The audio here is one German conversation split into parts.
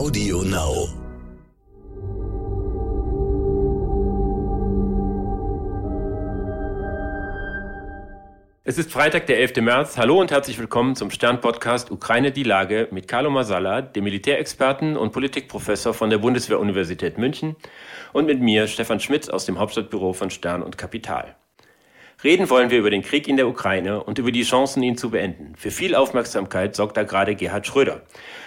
Audio Now. Es ist Freitag, der 11. März. Hallo und herzlich willkommen zum Stern-Podcast Ukraine die Lage mit Carlo Masala, dem Militärexperten und Politikprofessor von der Bundeswehr-Universität München und mit mir, Stefan Schmidt aus dem Hauptstadtbüro von Stern und Kapital. Reden wollen wir über den Krieg in der Ukraine und über die Chancen, ihn zu beenden. Für viel Aufmerksamkeit sorgt da gerade Gerhard Schröder,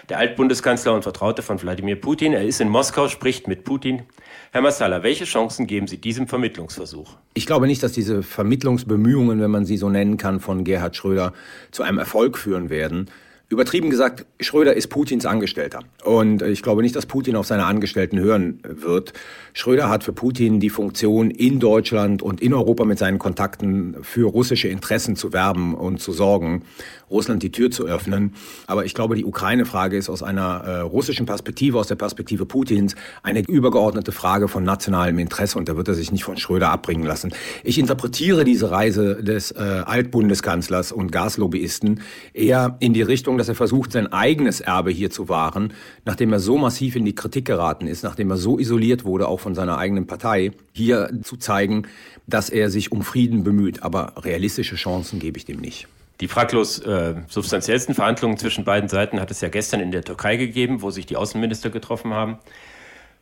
der Altbundeskanzler und Vertraute von Wladimir Putin. Er ist in Moskau, spricht mit Putin. Herr Massala, welche Chancen geben Sie diesem Vermittlungsversuch? Ich glaube nicht, dass diese Vermittlungsbemühungen, wenn man sie so nennen kann, von Gerhard Schröder zu einem Erfolg führen werden. Übertrieben gesagt, Schröder ist Putins Angestellter. Und ich glaube nicht, dass Putin auf seine Angestellten hören wird. Schröder hat für Putin die Funktion, in Deutschland und in Europa mit seinen Kontakten für russische Interessen zu werben und zu sorgen, Russland die Tür zu öffnen. Aber ich glaube, die Ukraine-Frage ist aus einer äh, russischen Perspektive, aus der Perspektive Putins, eine übergeordnete Frage von nationalem Interesse. Und da wird er sich nicht von Schröder abbringen lassen. Ich interpretiere diese Reise des äh, Altbundeskanzlers und Gaslobbyisten eher in die Richtung, dass er versucht, sein eigenes Erbe hier zu wahren, nachdem er so massiv in die Kritik geraten ist, nachdem er so isoliert wurde, auch von seiner eigenen Partei, hier zu zeigen, dass er sich um Frieden bemüht. Aber realistische Chancen gebe ich dem nicht. Die fraglos äh, substanziellsten Verhandlungen zwischen beiden Seiten hat es ja gestern in der Türkei gegeben, wo sich die Außenminister getroffen haben.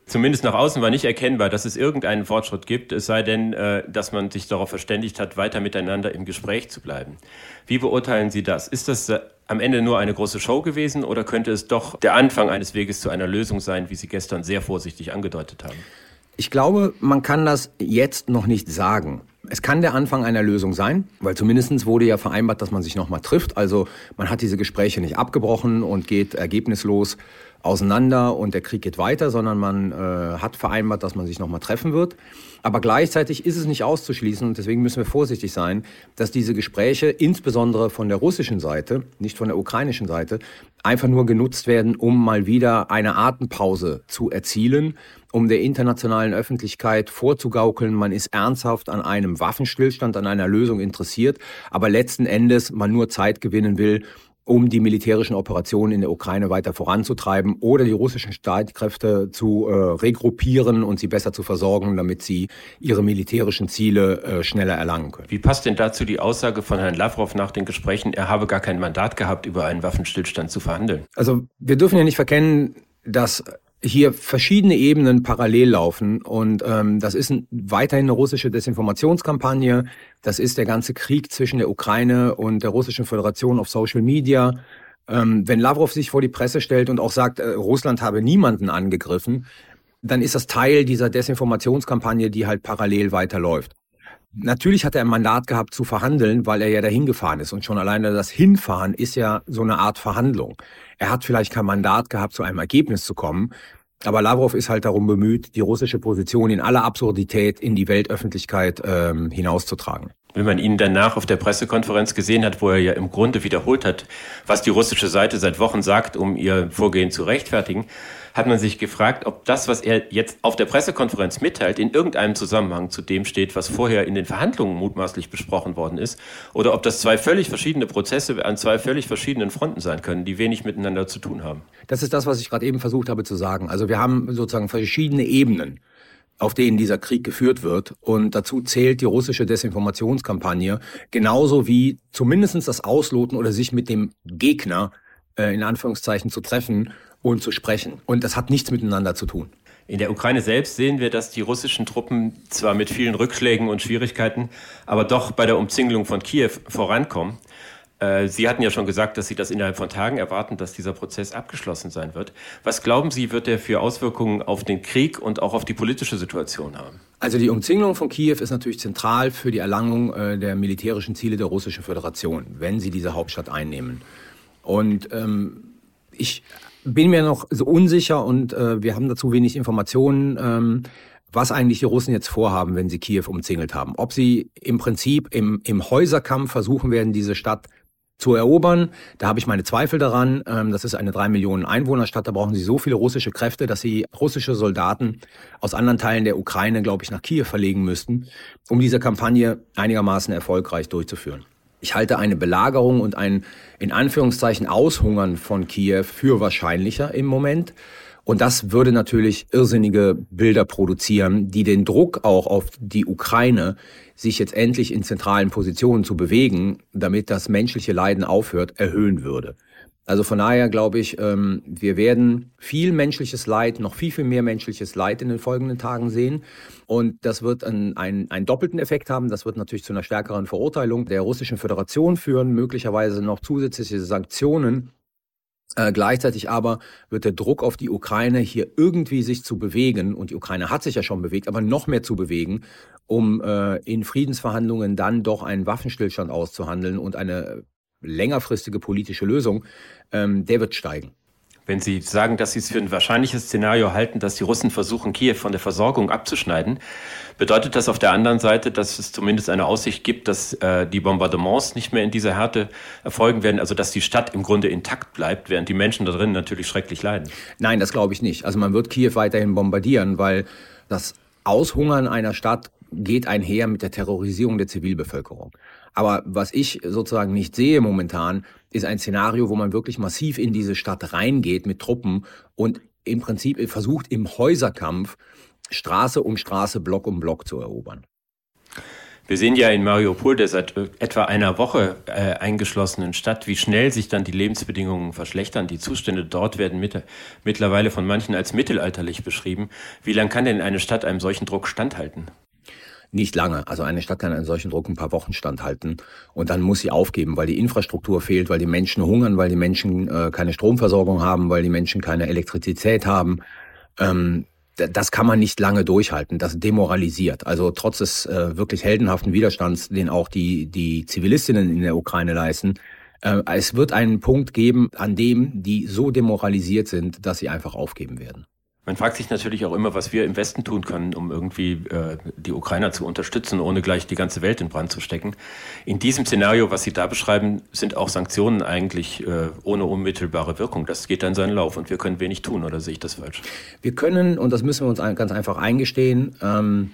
Zumindest nach außen war nicht erkennbar, dass es irgendeinen Fortschritt gibt, es sei denn, äh, dass man sich darauf verständigt hat, weiter miteinander im Gespräch zu bleiben. Wie beurteilen Sie das? Ist das äh, am Ende nur eine große Show gewesen oder könnte es doch der Anfang eines Weges zu einer Lösung sein, wie Sie gestern sehr vorsichtig angedeutet haben? Ich glaube, man kann das jetzt noch nicht sagen. Es kann der Anfang einer Lösung sein, weil zumindest wurde ja vereinbart, dass man sich nochmal trifft. Also man hat diese Gespräche nicht abgebrochen und geht ergebnislos auseinander und der Krieg geht weiter, sondern man äh, hat vereinbart, dass man sich nochmal treffen wird. Aber gleichzeitig ist es nicht auszuschließen und deswegen müssen wir vorsichtig sein, dass diese Gespräche insbesondere von der russischen Seite, nicht von der ukrainischen Seite, einfach nur genutzt werden, um mal wieder eine Atempause zu erzielen, um der internationalen Öffentlichkeit vorzugaukeln, man ist ernsthaft an einem Waffenstillstand, an einer Lösung interessiert, aber letzten Endes man nur Zeit gewinnen will, um die militärischen Operationen in der Ukraine weiter voranzutreiben oder die russischen Streitkräfte zu äh, regruppieren und sie besser zu versorgen, damit sie ihre militärischen Ziele äh, schneller erlangen können. Wie passt denn dazu die Aussage von Herrn Lavrov nach den Gesprächen, er habe gar kein Mandat gehabt, über einen Waffenstillstand zu verhandeln? Also wir dürfen ja nicht verkennen, dass hier verschiedene Ebenen parallel laufen und ähm, das ist ein, weiterhin eine russische Desinformationskampagne. Das ist der ganze Krieg zwischen der Ukraine und der russischen Föderation auf Social Media. Ähm, wenn Lavrov sich vor die Presse stellt und auch sagt, äh, Russland habe niemanden angegriffen, dann ist das Teil dieser Desinformationskampagne, die halt parallel weiterläuft. Natürlich hat er ein Mandat gehabt zu verhandeln, weil er ja dahin gefahren ist. Und schon alleine das Hinfahren ist ja so eine Art Verhandlung. Er hat vielleicht kein Mandat gehabt, zu einem Ergebnis zu kommen. Aber Lavrov ist halt darum bemüht, die russische Position in aller Absurdität in die Weltöffentlichkeit ähm, hinauszutragen. Wenn man ihn danach auf der Pressekonferenz gesehen hat, wo er ja im Grunde wiederholt hat, was die russische Seite seit Wochen sagt, um ihr Vorgehen zu rechtfertigen, hat man sich gefragt, ob das, was er jetzt auf der Pressekonferenz mitteilt, in irgendeinem Zusammenhang zu dem steht, was vorher in den Verhandlungen mutmaßlich besprochen worden ist, oder ob das zwei völlig verschiedene Prozesse an zwei völlig verschiedenen Fronten sein können, die wenig miteinander zu tun haben. Das ist das, was ich gerade eben versucht habe zu sagen. Also wir haben sozusagen verschiedene Ebenen auf denen dieser Krieg geführt wird. Und dazu zählt die russische Desinformationskampagne, genauso wie zumindestens das Ausloten oder sich mit dem Gegner äh, in Anführungszeichen zu treffen und zu sprechen. Und das hat nichts miteinander zu tun. In der Ukraine selbst sehen wir, dass die russischen Truppen zwar mit vielen Rückschlägen und Schwierigkeiten, aber doch bei der Umzingelung von Kiew vorankommen. Äh, Sie hatten ja schon gesagt, dass Sie das innerhalb von Tagen erwarten, dass dieser Prozess abgeschlossen sein wird. Was glauben Sie, wird er für Auswirkungen auf den Krieg und auch auf die politische Situation haben? Also die Umzingelung von Kiew ist natürlich zentral für die Erlangung äh, der militärischen Ziele der Russischen Föderation, wenn sie diese Hauptstadt einnehmen. Und ähm, ich bin mir noch so unsicher und äh, wir haben dazu wenig Informationen, ähm, was eigentlich die Russen jetzt vorhaben, wenn sie Kiew umzingelt haben. Ob sie im Prinzip im, im Häuserkampf versuchen werden, diese Stadt zu erobern. Da habe ich meine Zweifel daran. Ähm, das ist eine drei Millionen Einwohnerstadt. Da brauchen sie so viele russische Kräfte, dass sie russische Soldaten aus anderen Teilen der Ukraine, glaube ich, nach Kiew verlegen müssten, um diese Kampagne einigermaßen erfolgreich durchzuführen. Ich halte eine Belagerung und ein in Anführungszeichen Aushungern von Kiew für wahrscheinlicher im Moment. Und das würde natürlich irrsinnige Bilder produzieren, die den Druck auch auf die Ukraine, sich jetzt endlich in zentralen Positionen zu bewegen, damit das menschliche Leiden aufhört, erhöhen würde. Also von daher glaube ich, ähm, wir werden viel menschliches Leid, noch viel, viel mehr menschliches Leid in den folgenden Tagen sehen. Und das wird einen, einen, einen doppelten Effekt haben. Das wird natürlich zu einer stärkeren Verurteilung der Russischen Föderation führen, möglicherweise noch zusätzliche Sanktionen äh, gleichzeitig aber wird der Druck auf die Ukraine hier irgendwie sich zu bewegen, und die Ukraine hat sich ja schon bewegt, aber noch mehr zu bewegen, um äh, in Friedensverhandlungen dann doch einen Waffenstillstand auszuhandeln und eine längerfristige politische Lösung, ähm, der wird steigen. Wenn Sie sagen, dass Sie es für ein wahrscheinliches Szenario halten, dass die Russen versuchen, Kiew von der Versorgung abzuschneiden, bedeutet das auf der anderen Seite, dass es zumindest eine Aussicht gibt, dass äh, die Bombardements nicht mehr in dieser Härte erfolgen werden, also dass die Stadt im Grunde intakt bleibt, während die Menschen da drin natürlich schrecklich leiden? Nein, das glaube ich nicht. Also man wird Kiew weiterhin bombardieren, weil das Aushungern einer Stadt geht einher mit der Terrorisierung der Zivilbevölkerung. Aber was ich sozusagen nicht sehe momentan, ist ein Szenario, wo man wirklich massiv in diese Stadt reingeht mit Truppen und im Prinzip versucht im Häuserkampf Straße um Straße, Block um Block zu erobern. Wir sehen ja in Mariupol, der seit etwa einer Woche äh, eingeschlossenen Stadt, wie schnell sich dann die Lebensbedingungen verschlechtern. Die Zustände dort werden mit, mittlerweile von manchen als mittelalterlich beschrieben. Wie lange kann denn eine Stadt einem solchen Druck standhalten? Nicht lange. Also eine Stadt kann einen solchen Druck ein paar Wochen standhalten und dann muss sie aufgeben, weil die Infrastruktur fehlt, weil die Menschen hungern, weil die Menschen äh, keine Stromversorgung haben, weil die Menschen keine Elektrizität haben. Ähm, das kann man nicht lange durchhalten. Das demoralisiert. Also trotz des äh, wirklich heldenhaften Widerstands, den auch die, die Zivilistinnen in der Ukraine leisten, äh, es wird einen Punkt geben, an dem die so demoralisiert sind, dass sie einfach aufgeben werden. Man fragt sich natürlich auch immer, was wir im Westen tun können, um irgendwie äh, die Ukrainer zu unterstützen, ohne gleich die ganze Welt in Brand zu stecken. In diesem Szenario, was Sie da beschreiben, sind auch Sanktionen eigentlich äh, ohne unmittelbare Wirkung. Das geht dann seinen Lauf und wir können wenig tun, oder sehe ich das falsch? Wir können, und das müssen wir uns ganz einfach eingestehen, ähm,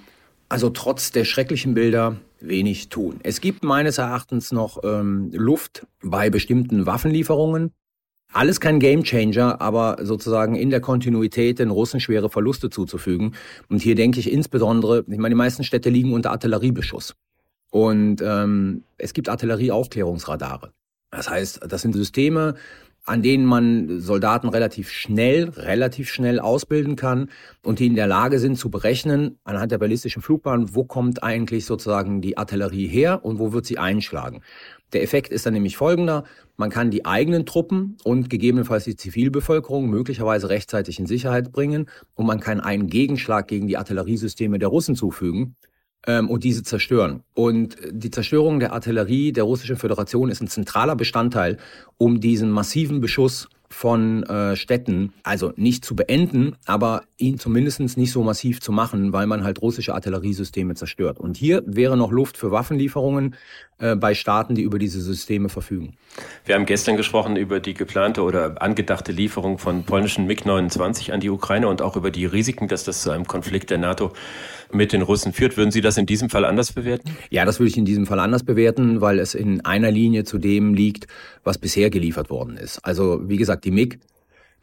also trotz der schrecklichen Bilder wenig tun. Es gibt meines Erachtens noch ähm, Luft bei bestimmten Waffenlieferungen. Alles kein Gamechanger, aber sozusagen in der Kontinuität den Russen schwere Verluste zuzufügen. Und hier denke ich insbesondere, ich meine, die meisten Städte liegen unter Artilleriebeschuss. Und ähm, es gibt Artillerieaufklärungsradare. Das heißt, das sind Systeme, an denen man Soldaten relativ schnell, relativ schnell ausbilden kann und die in der Lage sind zu berechnen, anhand der ballistischen Flugbahn, wo kommt eigentlich sozusagen die Artillerie her und wo wird sie einschlagen. Der Effekt ist dann nämlich folgender. Man kann die eigenen Truppen und gegebenenfalls die Zivilbevölkerung möglicherweise rechtzeitig in Sicherheit bringen und man kann einen Gegenschlag gegen die Artilleriesysteme der Russen zufügen ähm, und diese zerstören. Und die Zerstörung der Artillerie der Russischen Föderation ist ein zentraler Bestandteil, um diesen massiven Beschuss von äh, Städten, also nicht zu beenden, aber ihn zumindest nicht so massiv zu machen, weil man halt russische Artilleriesysteme zerstört. Und hier wäre noch Luft für Waffenlieferungen äh, bei Staaten, die über diese Systeme verfügen. Wir haben gestern gesprochen über die geplante oder angedachte Lieferung von polnischen MiG-29 an die Ukraine und auch über die Risiken, dass das zu einem Konflikt der NATO mit den Russen führt. Würden Sie das in diesem Fall anders bewerten? Ja, das würde ich in diesem Fall anders bewerten, weil es in einer Linie zu dem liegt, was bisher geliefert worden ist. Also wie gesagt, die MiG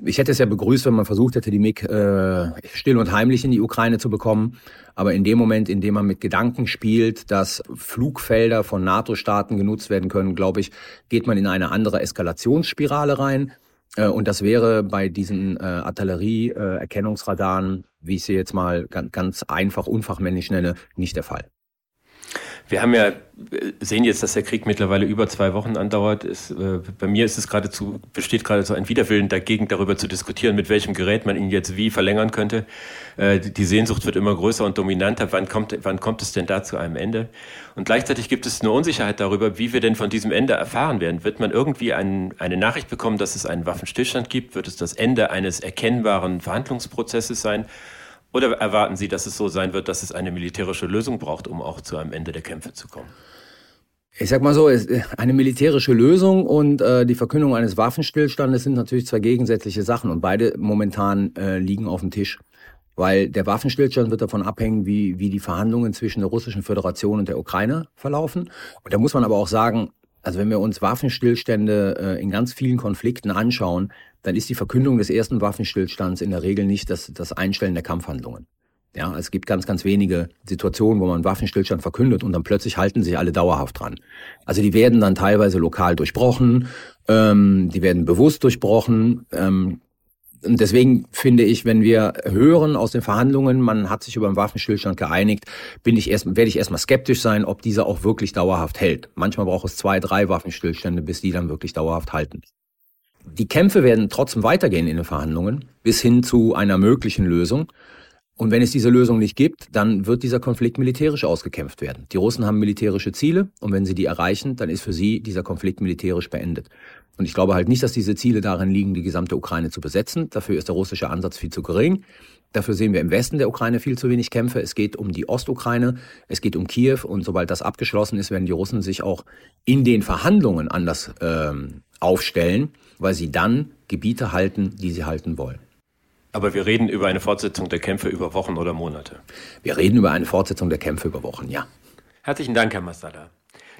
ich hätte es ja begrüßt, wenn man versucht hätte, die MiG äh, still und heimlich in die Ukraine zu bekommen. Aber in dem Moment, in dem man mit Gedanken spielt, dass Flugfelder von NATO-Staaten genutzt werden können, glaube ich, geht man in eine andere Eskalationsspirale rein. Äh, und das wäre bei diesen äh, Artillerie-Erkennungsradaren, wie ich sie jetzt mal ganz, ganz einfach unfachmännisch nenne, nicht der Fall. Wir haben ja, sehen jetzt, dass der Krieg mittlerweile über zwei Wochen andauert. Ist, äh, bei mir ist es geradezu, besteht geradezu ein Widerwillen dagegen, darüber zu diskutieren, mit welchem Gerät man ihn jetzt wie verlängern könnte. Äh, die Sehnsucht wird immer größer und dominanter. Wann kommt, wann kommt es denn da zu einem Ende? Und gleichzeitig gibt es eine Unsicherheit darüber, wie wir denn von diesem Ende erfahren werden. Wird man irgendwie ein, eine Nachricht bekommen, dass es einen Waffenstillstand gibt? Wird es das Ende eines erkennbaren Verhandlungsprozesses sein? Oder erwarten Sie, dass es so sein wird, dass es eine militärische Lösung braucht, um auch zu einem Ende der Kämpfe zu kommen? Ich sag mal so, eine militärische Lösung und äh, die Verkündung eines Waffenstillstandes sind natürlich zwei gegensätzliche Sachen und beide momentan äh, liegen auf dem Tisch. Weil der Waffenstillstand wird davon abhängen, wie, wie die Verhandlungen zwischen der Russischen Föderation und der Ukraine verlaufen. Und da muss man aber auch sagen, Also wenn wir uns Waffenstillstände äh, in ganz vielen Konflikten anschauen, dann ist die Verkündung des ersten Waffenstillstands in der Regel nicht das, das Einstellen der Kampfhandlungen. Ja, es gibt ganz, ganz wenige Situationen, wo man Waffenstillstand verkündet und dann plötzlich halten sich alle dauerhaft dran. Also die werden dann teilweise lokal durchbrochen, ähm, die werden bewusst durchbrochen. Ähm, und deswegen finde ich, wenn wir hören aus den Verhandlungen, man hat sich über einen Waffenstillstand geeinigt, bin ich erst, werde ich erstmal skeptisch sein, ob dieser auch wirklich dauerhaft hält. Manchmal braucht es zwei, drei Waffenstillstände, bis die dann wirklich dauerhaft halten. Die Kämpfe werden trotzdem weitergehen in den Verhandlungen bis hin zu einer möglichen Lösung. Und wenn es diese Lösung nicht gibt, dann wird dieser Konflikt militärisch ausgekämpft werden. Die Russen haben militärische Ziele und wenn sie die erreichen, dann ist für sie dieser Konflikt militärisch beendet. Und ich glaube halt nicht, dass diese Ziele darin liegen, die gesamte Ukraine zu besetzen. Dafür ist der russische Ansatz viel zu gering. Dafür sehen wir im Westen der Ukraine viel zu wenig Kämpfe. Es geht um die Ostukraine, es geht um Kiew und sobald das abgeschlossen ist, werden die Russen sich auch in den Verhandlungen anders ähm, aufstellen, weil sie dann Gebiete halten, die sie halten wollen. Aber wir reden über eine Fortsetzung der Kämpfe über Wochen oder Monate. Wir reden über eine Fortsetzung der Kämpfe über Wochen, ja. Herzlichen Dank, Herr Masala.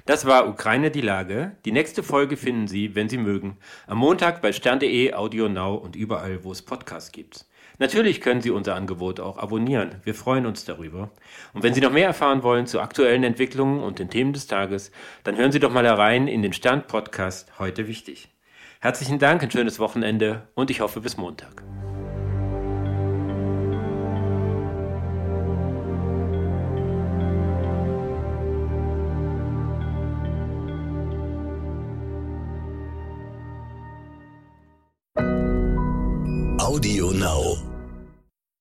Das war Ukraine die Lage. Die nächste Folge finden Sie, wenn Sie mögen, am Montag bei stern.de, Audio Now und überall, wo es Podcasts gibt. Natürlich können Sie unser Angebot auch abonnieren. Wir freuen uns darüber. Und wenn Sie noch mehr erfahren wollen zu aktuellen Entwicklungen und den Themen des Tages, dann hören Sie doch mal herein in den Stern Podcast Heute wichtig. Herzlichen Dank, ein schönes Wochenende und ich hoffe bis Montag.